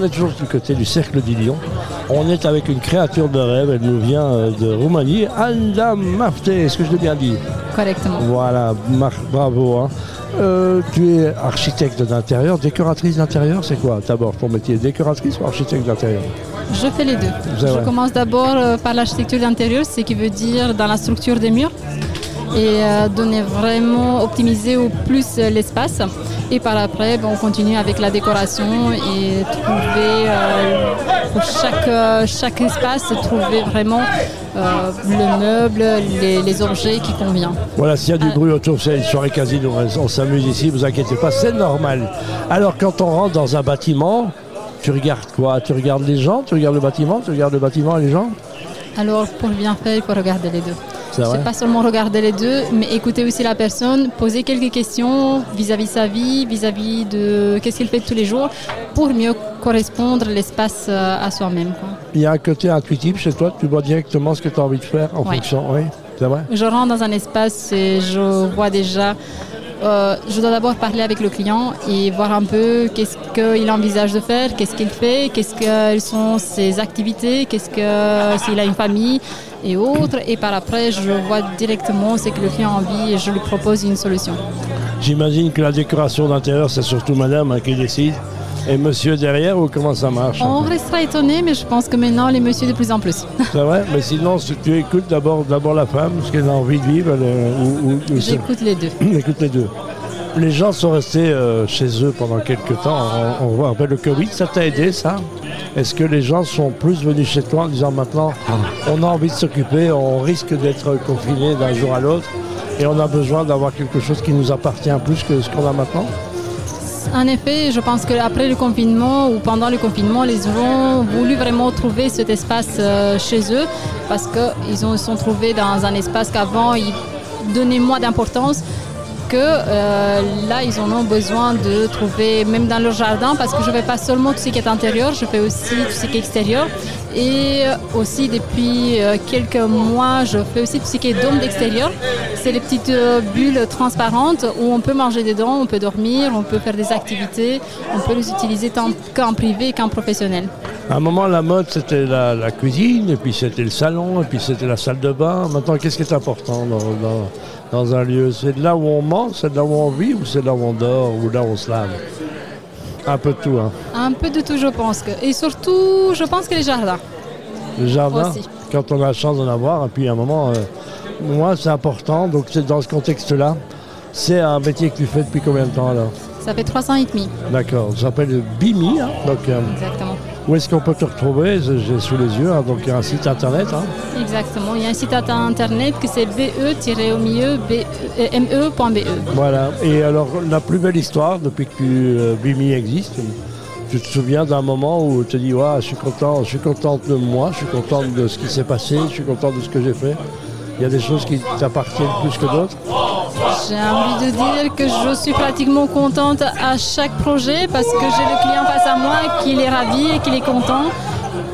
On est toujours du côté du Cercle du Lion. On est avec une créature de rêve, elle nous vient euh, de Roumanie, Anda Mafte, est-ce que je l'ai bien dit? Correctement. Voilà, bravo. hein. Euh, tu es architecte d'intérieur, décoratrice d'intérieur, c'est quoi d'abord ton métier? Décoratrice ou architecte d'intérieur? Je fais les deux. Je vrai. commence d'abord euh, par l'architecture d'intérieur, ce qui veut dire dans la structure des murs et donner vraiment, optimiser au plus l'espace. Et par après, ben, on continue avec la décoration et trouver euh, pour chaque, euh, chaque espace, trouver vraiment euh, le meuble, les, les objets qui conviennent. Voilà, s'il y a du bruit autour, c'est une soirée casino, on s'amuse ici, vous inquiétez pas, c'est normal. Alors quand on rentre dans un bâtiment, tu regardes quoi? Tu regardes les gens, tu regardes le bâtiment, tu regardes le bâtiment et les gens? Alors, pour bien faire, il faut regarder les deux. C'est pas seulement regarder les deux, mais écouter aussi la personne, poser quelques questions vis-à-vis sa vie, vis-à-vis de qu'est-ce qu'il fait tous les jours, pour mieux correspondre l'espace euh, à soi-même. Il y a un côté intuitif chez toi, tu vois directement ce que tu as envie de faire en Ouais. fonction, oui, c'est vrai Je rentre dans un espace et je vois déjà. euh, je dois d'abord parler avec le client et voir un peu qu'est-ce qu'il envisage de faire, qu'est-ce qu'il fait, qu'est-ce quelles sont ses activités, qu'est-ce que s'il a une famille et autres. Et par après, je vois directement ce que le client a envie et je lui propose une solution. J'imagine que la décoration d'intérieur, c'est surtout madame hein, qui décide. Et monsieur derrière, ou comment ça marche On restera étonné, mais je pense que maintenant, les messieurs de plus en plus. C'est vrai Mais sinon, si tu écoutes d'abord, d'abord la femme, ce qu'elle a envie de vivre, elle, euh, ou, ou- ou J'écoute les deux. Écoute les deux. Les gens sont restés euh, chez eux pendant quelques temps. On, on voit après le Covid, ça t'a aidé ça? Est-ce que les gens sont plus venus chez toi en disant maintenant on a envie de s'occuper, on risque d'être confiné d'un jour à l'autre et on a besoin d'avoir quelque chose qui nous appartient plus que ce qu'on a maintenant? En effet, je pense qu'après le confinement ou pendant le confinement, les gens ont voulu vraiment trouver cet espace euh, chez eux parce qu'ils ont- se sont trouvés dans un espace qu'avant, ils donnaient moins d'importance euh, là, ils en ont besoin de trouver, même dans leur jardin, parce que je ne fais pas seulement tout ce qui est intérieur, je fais aussi tout ce qui est extérieur. Et aussi, depuis euh, quelques mois, je fais aussi tout ce qui est dôme d'extérieur. C'est les petites euh, bulles transparentes où on peut manger dedans, on peut dormir, on peut faire des activités, on peut les utiliser tant qu'en privé qu'en professionnel. À un moment, la mode, c'était la, cuisine, puis c'était le salon, puis c'était la salle de bain. Maintenant, qu'est-ce qui est important dans, dans- dans un lieu C'est de là où on mange, c'est de là où on vit, ou c'est de là où on dort, ou là où on se lave? Un peu de tout, hein. Un peu de tout, je pense. Que. Et surtout, je pense que les jardins. Le jardin, Aussi. quand on a la chance d'en avoir, et puis à un moment, euh, moi, c'est important, donc c'est dans ce contexte-là. C'est un métier que tu fais depuis combien de temps alors? Ça fait trois ans et demi. D'accord, ça s'appelle Bimi, hein, donc euh, Exactement. Où est-ce qu'on peut te retrouver? J'ai sous les yeux, hein, donc il y a un site internet. hein. Exactement. Il y a un site internet que c'est be-au milieu e, me.be. Voilà. Et alors, la plus belle histoire depuis que tu, euh, Bimi existe, tu te souviens d'un moment où tu te dis, ouais, je suis content, je suis contente de moi, je suis contente de ce qui s'est passé, je suis content de ce que j'ai fait? Il y a des choses qui t'appartiennent plus que d'autres? J'ai envie de dire que je suis pratiquement contente à chaque projet parce que j'ai le client face à moi qui est ravi et qui est content.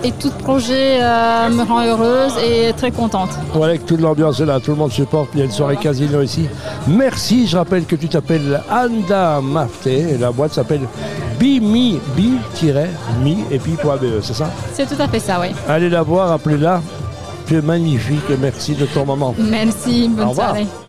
Et tout projet euh, me rend heureuse et très contente. Voilà, que toute l'ambiance là, tout le monde supporte, il y a une soirée casino ici. Merci, je rappelle que tu t'appelles Anda Mafte et la boîte s'appelle Bimi, bi-mi et puis.be, c'est ça? C'est tout à fait ça, oui. Allez la voir, appelez-la. Tu es magnifique et merci de ton moment. Merci, bonne soirée.